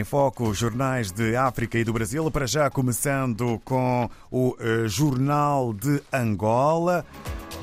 Em foco, jornais de África e do Brasil, para já começando com o uh, Jornal de Angola.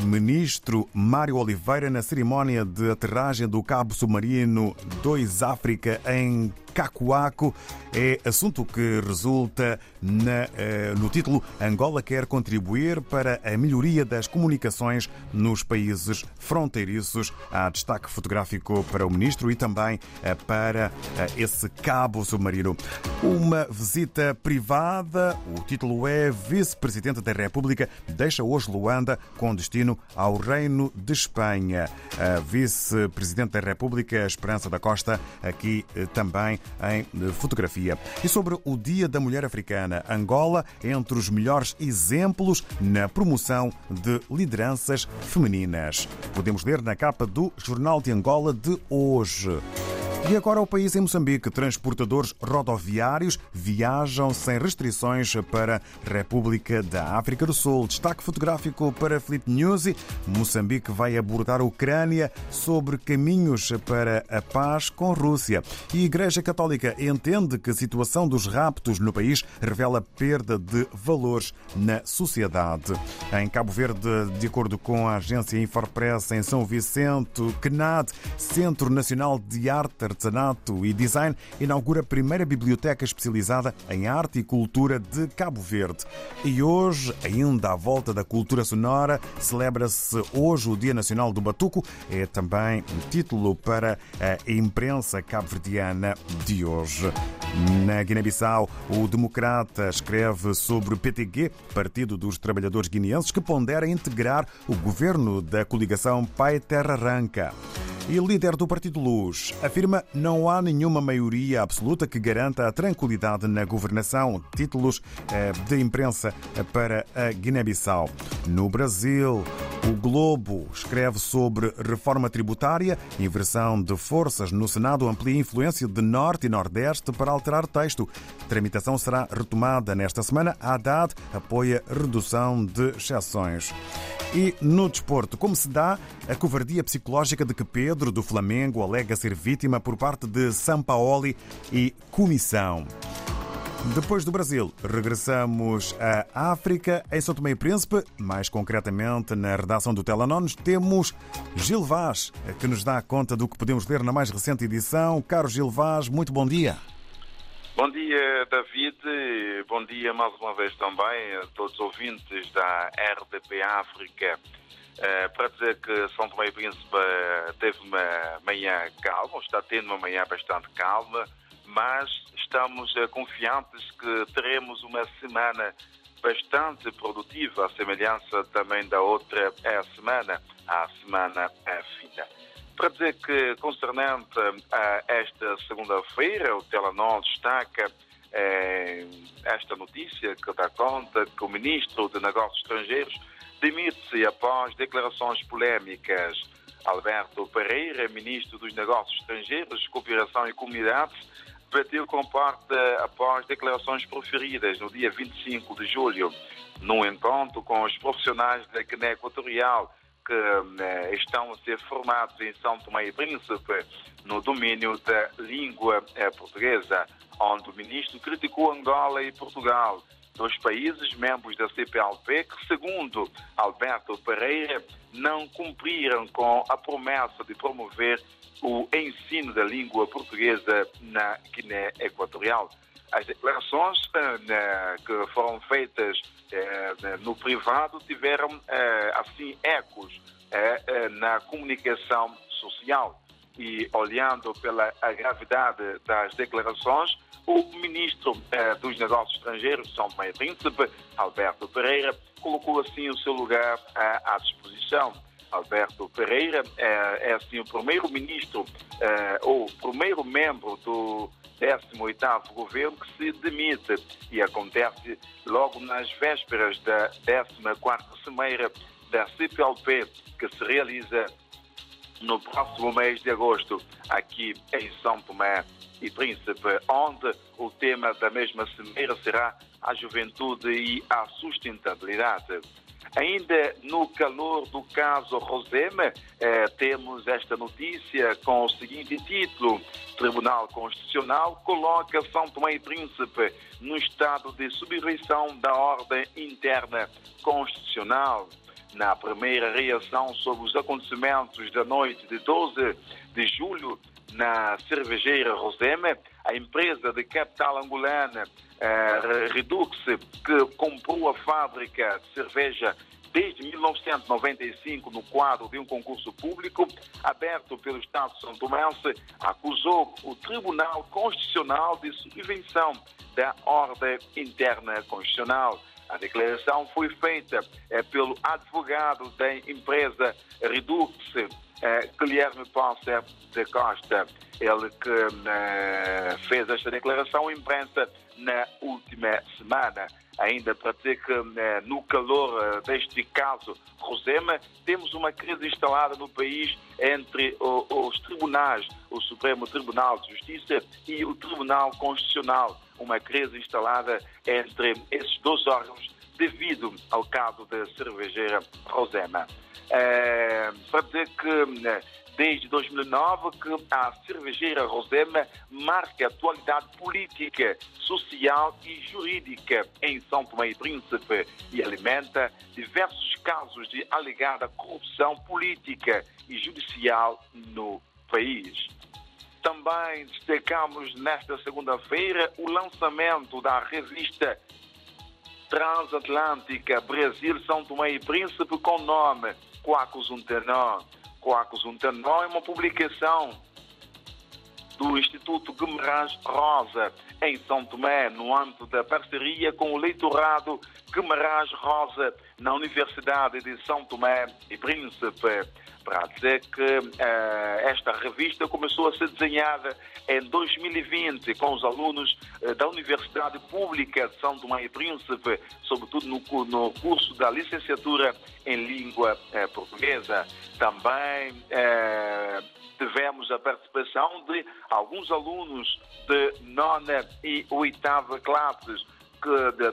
Ministro Mário Oliveira na cerimónia de aterragem do cabo submarino 2 África em Cacoaco é assunto que resulta na, eh, no título Angola quer contribuir para a melhoria das comunicações nos países fronteiriços. Há destaque fotográfico para o ministro e também eh, para eh, esse cabo submarino. Uma visita privada, o título é Vice-Presidente da República deixa hoje Luanda com destino ao Reino de Espanha. Vice-Presidente da República, Esperança da Costa, aqui também em fotografia. E sobre o Dia da Mulher Africana, Angola entre os melhores exemplos na promoção de lideranças femininas. Podemos ler na capa do Jornal de Angola de hoje. E agora o país em Moçambique. Transportadores rodoviários viajam sem restrições para República da África do Sul. Destaque fotográfico para Flip News. Moçambique vai abordar a Ucrânia sobre caminhos para a paz com a Rússia. E a Igreja Católica entende que a situação dos raptos no país revela perda de valores na sociedade. Em Cabo Verde, de acordo com a agência Infopress em São Vicente, CNAD, Centro Nacional de Arte Artesanato e Design inaugura a primeira biblioteca especializada em arte e cultura de Cabo Verde. E hoje, ainda à volta da cultura sonora, celebra-se hoje o Dia Nacional do Batuco. É também um título para a imprensa cabo-verdiana de hoje. Na Guiné-Bissau, o Democrata escreve sobre o PTG, Partido dos Trabalhadores Guineenses, que pondera integrar o governo da coligação Pai Terra Arranca. E líder do Partido Luz afirma não há nenhuma maioria absoluta que garanta a tranquilidade na governação. Títulos eh, de imprensa para a Guiné-Bissau. No Brasil, o Globo escreve sobre reforma tributária, inversão de forças no Senado amplia influência de Norte e Nordeste para alterar texto. Tramitação será retomada nesta semana. A Haddad apoia redução de exceções. E no desporto, como se dá a covardia psicológica de que Pedro do Flamengo alega ser vítima por parte de Sampaoli e comissão. Depois do Brasil, regressamos à África, em São Tomé e Príncipe, mais concretamente na redação do Telanones, temos Gil Vaz, que nos dá conta do que podemos ler na mais recente edição. Caro Gil Vaz, muito bom dia. Bom dia, David. Bom dia mais uma vez também a todos os ouvintes da RDP África. Uh, para dizer que São Tomé e Príncipe teve uma manhã calma, está tendo uma manhã bastante calma, mas estamos uh, confiantes que teremos uma semana bastante produtiva, a semelhança também da outra é, semana, a semana é, fina. Para dizer que, concernente a esta segunda-feira, o Telenor destaca eh, esta notícia que dá conta que o Ministro de Negócios Estrangeiros demite-se após declarações polémicas. Alberto Pereira, Ministro dos Negócios Estrangeiros, Cooperação e Comunidades, bateu com parte após declarações proferidas no dia 25 de julho, num encontro com os profissionais da Guiné Equatorial que eh, estão a ser formados em São Tomé e Príncipe no domínio da língua eh, portuguesa, onde o ministro criticou Angola e Portugal, dois países membros da CPLP que, segundo Alberto Pereira, não cumpriram com a promessa de promover o ensino da língua portuguesa na Guiné Equatorial. As declarações eh, que foram feitas eh, no privado tiveram, eh, assim, ecos na comunicação social. E, olhando pela gravidade das declarações, o ministro dos Negócios Estrangeiros, São Tomé Príncipe, Alberto Pereira, colocou assim o seu lugar à disposição. Alberto Pereira é, é assim o primeiro ministro ou primeiro membro do 18º governo que se demite. E acontece logo nas vésperas da 14ª cimeira da CPLP que se realiza no próximo mês de agosto, aqui em São Tomé e Príncipe, onde o tema da mesma cimeira será a juventude e a sustentabilidade. Ainda no calor do caso Rosema, eh, temos esta notícia com o seguinte título: Tribunal Constitucional coloca São Tomé e Príncipe no estado de subversão da ordem interna constitucional. Na primeira reação sobre os acontecimentos da noite de 12 de julho, na cervejeira Rosema, a empresa de capital angolana uh, Redux, que comprou a fábrica de cerveja desde 1995 no quadro de um concurso público aberto pelo Estado de São Tomé, acusou o Tribunal Constitucional de subvenção da ordem interna constitucional. A declaração foi feita eh, pelo advogado da empresa Redux, eh, Guilherme Ponce de Costa. Ele que eh, fez esta declaração à imprensa na última semana. Ainda para dizer que eh, no calor deste caso Rosema, temos uma crise instalada no país entre os tribunais, o Supremo Tribunal de Justiça e o Tribunal Constitucional. Uma crise instalada entre esses dois órgãos devido ao caso da cervejeira Rosema. É, para dizer que desde 2009 que a cervejeira Rosema marca a atualidade política, social e jurídica em São Tomé e Príncipe e alimenta diversos casos de alegada corrupção política e judicial no país. Também destacamos nesta segunda-feira o lançamento da revista transatlântica Brasil-São Tomé e Príncipe com o nome Quacos Untenó. Quacos Untenó é uma publicação do Instituto Guimarães Rosa, em São Tomé, no âmbito da parceria com o leitorado Guimarães Rosa, na Universidade de São Tomé e Príncipe para dizer que uh, esta revista começou a ser desenhada em 2020 com os alunos uh, da Universidade Pública de São Tomé e Príncipe, sobretudo no, no curso da licenciatura em língua uh, portuguesa. Também tivemos a participação de alguns alunos de nona e oitava classes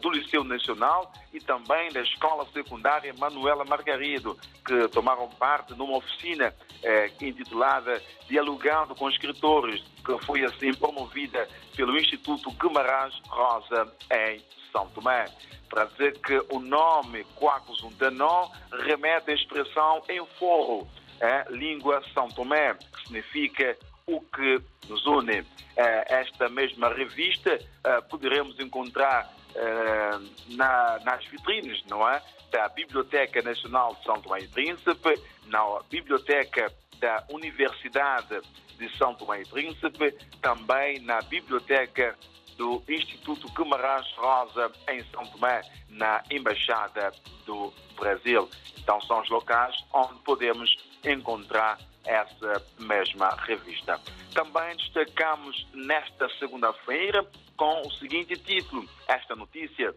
do Liceu Nacional e também da Escola Secundária Manuela Margarido, que tomaram parte numa oficina eh, intitulada Dialogando com Escritores, que foi assim promovida pelo Instituto Guimarães Rosa em São Tomé. Para dizer que o nome Quacos Untanó remete à expressão em forro, eh, língua São Tomé, que significa o que nos une. Eh, esta mesma revista poderemos encontrar na, nas vitrines, não é? Da Biblioteca Nacional de São Tomé e Príncipe, na Biblioteca da Universidade de São Tomé e Príncipe, também na Biblioteca do Instituto Guimarães Rosa, em São Tomé, na Embaixada do Brasil. Então, são os locais onde podemos encontrar essa mesma revista. Também destacamos nesta segunda-feira com o seguinte título: esta notícia.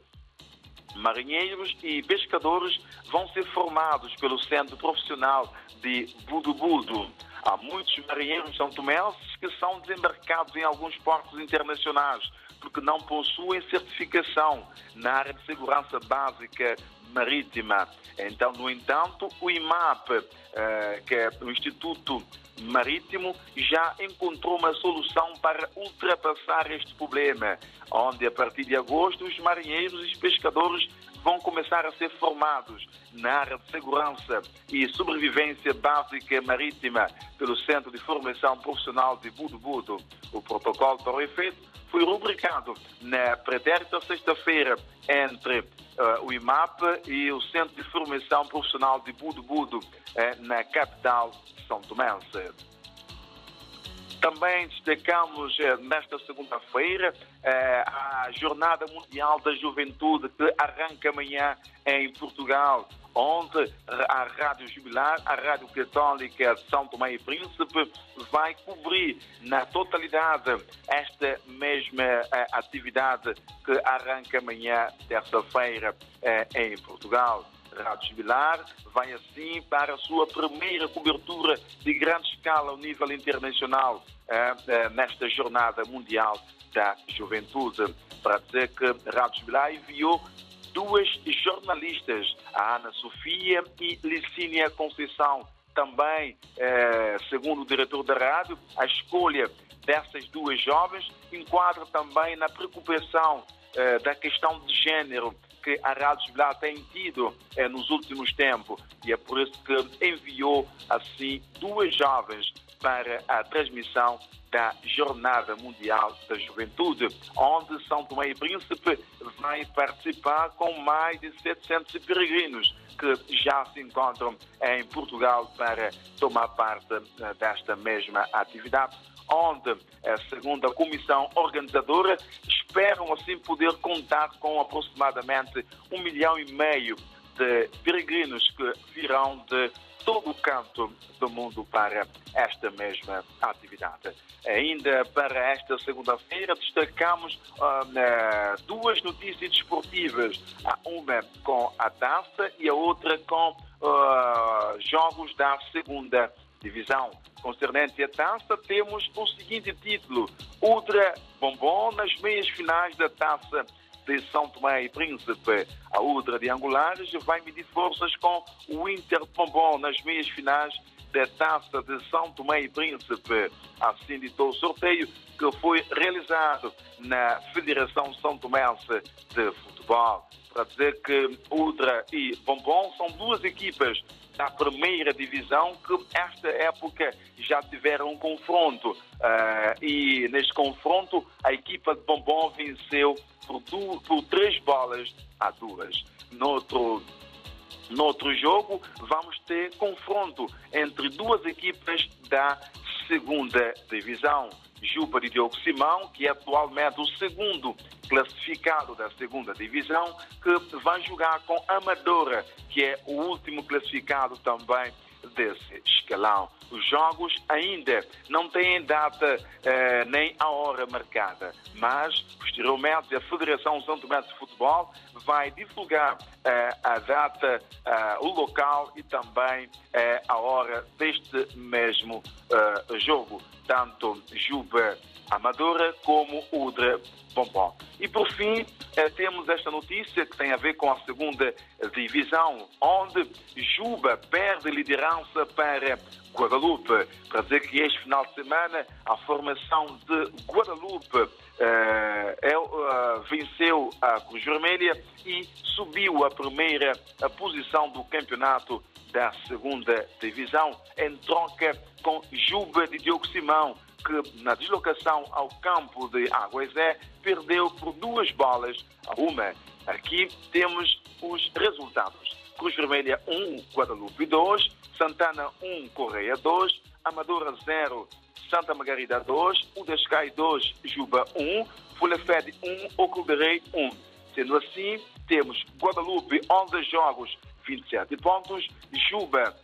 Marinheiros e pescadores vão ser formados pelo Centro Profissional de Budubudo. Há muitos marinheiros são tomenses que são desembarcados em alguns portos internacionais porque não possuem certificação na área de segurança básica marítima. Então, no entanto, o IMAP, eh, que é o Instituto Marítimo, já encontrou uma solução para ultrapassar este problema, onde a partir de agosto os marinheiros e os pescadores vão começar a ser formados na área de segurança e sobrevivência básica marítima pelo Centro de Formação Profissional de Budo Budo. O protocolo para o efeito foi rubricado na pretérita sexta-feira entre uh, o IMAP e o Centro de Formação Profissional de Budo Budo, uh, na capital São Tomé. Também destacamos uh, nesta segunda-feira a Jornada Mundial da Juventude que arranca amanhã em Portugal onde a Rádio Jubilar, a Rádio Católica São Tomé e Príncipe, vai cobrir na totalidade esta mesma eh, atividade que arranca amanhã, terça-feira, eh, em Portugal. Rádio Jubilar vai assim para a sua primeira cobertura de grande escala ao nível internacional eh, eh, nesta Jornada Mundial da Juventude. Para dizer que Rádio Jubilar enviou duas jornalistas, a Ana Sofia e Licínia Conceição. Também, eh, segundo o diretor da rádio, a escolha dessas duas jovens enquadra também na preocupação da questão de género que a Rádio Jubilar tem tido eh, nos últimos tempos. E é por isso que enviou, assim, duas jovens para a transmissão da Jornada Mundial da Juventude, onde São Tomé e Príncipe vai participar com mais de 700 peregrinos que já se encontram em Portugal para tomar parte eh, desta mesma atividade onde, a comissão organizadora, esperam assim poder contar com aproximadamente um milhão e meio de peregrinos que virão de todo o canto do mundo para esta mesma atividade. Ainda para esta segunda-feira destacamos uh, duas notícias desportivas, uma com a taça e a outra com uh, jogos da segunda divisão. Concernente à taça, temos o seguinte título: Ultra Bombom nas meias finais da taça de São Tomé e Príncipe. A Udra de Angulares vai medir forças com o Inter Bombom nas meias finais da Taça de São Tomé e Príncipe. Assim ditou o sorteio que foi realizado na Federação São Tomense de Futebol. Para dizer que Udra e Bombom são duas equipas da primeira divisão que esta época já tiveram um confronto uh, e neste confronto a equipa de Bombom venceu por, du por três bolas a duas. Noutro Noutro jogo, vamos ter confronto entre duas equipas da segunda divisão. Juba de Diogo Simão, que é atualmente o segundo classificado da segunda divisão, que vai jogar com Amadora, que é o último classificado também desse escalão. Os jogos ainda não têm data eh, nem a hora marcada, mas posteriormente a Federação São Tomé de Futebol vai divulgar eh, a data, eh, o local e também eh, a hora deste mesmo eh, jogo, tanto Juba Amadora como Udra Bombom. E por fim, eh, temos esta notícia que tem a ver com a segunda divisão, onde Juba perde liderança para Guadalupe. Para dizer que este final de semana a formação de Guadalupe eh, é, uh, venceu a Cruz Vermelha e subiu a primeira a posição do campeonato da segunda divisão em troca com Juba de Diogo Simão, que na deslocação ao campo de Aguazé perdeu por duas bolas a uma. Aqui temos os resultados. Cruz Vermelha 1, Guadalupe 2, Santana 1, Correia 2, Amadora 0, Santa Margarida 2, Udescai 2, Juba 1, Fulefed 1, Ocuberei 1. Sendo assim, temos Guadalupe 11 jogos, 27 pontos, Juba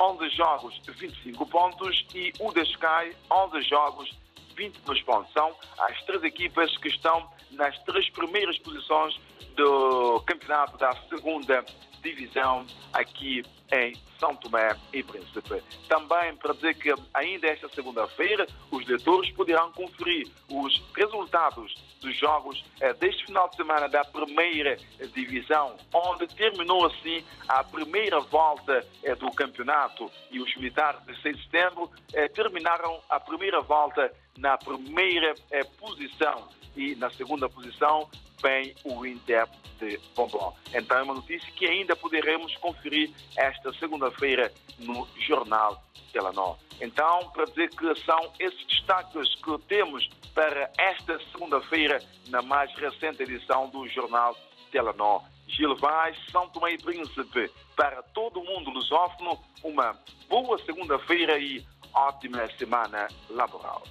11 jogos, 25 pontos. E Sky, 11 jogos, 22 pontos. São as três equipas que estão nas três primeiras posições do campeonato da segunda divisão aqui em São Tomé e Príncipe. Também para dizer que ainda esta segunda-feira os leitores poderão conferir os resultados dos jogos eh, deste final de semana da primeira divisão, onde terminou assim a primeira volta eh, do campeonato e os militares de 6 de setembro eh, terminaram a primeira volta na primeira posição e na segunda posição vem o Inter de Bombom. Então é uma notícia que ainda poderemos conferir esta segunda-feira no Jornal Telenor. Então, para dizer que são esses destaques que temos para esta segunda-feira na mais recente edição do Jornal Telenor. Gil Vaz, São Tomé e Príncipe, para todo o mundo lusófono, uma boa segunda-feira e ótima semana laboral.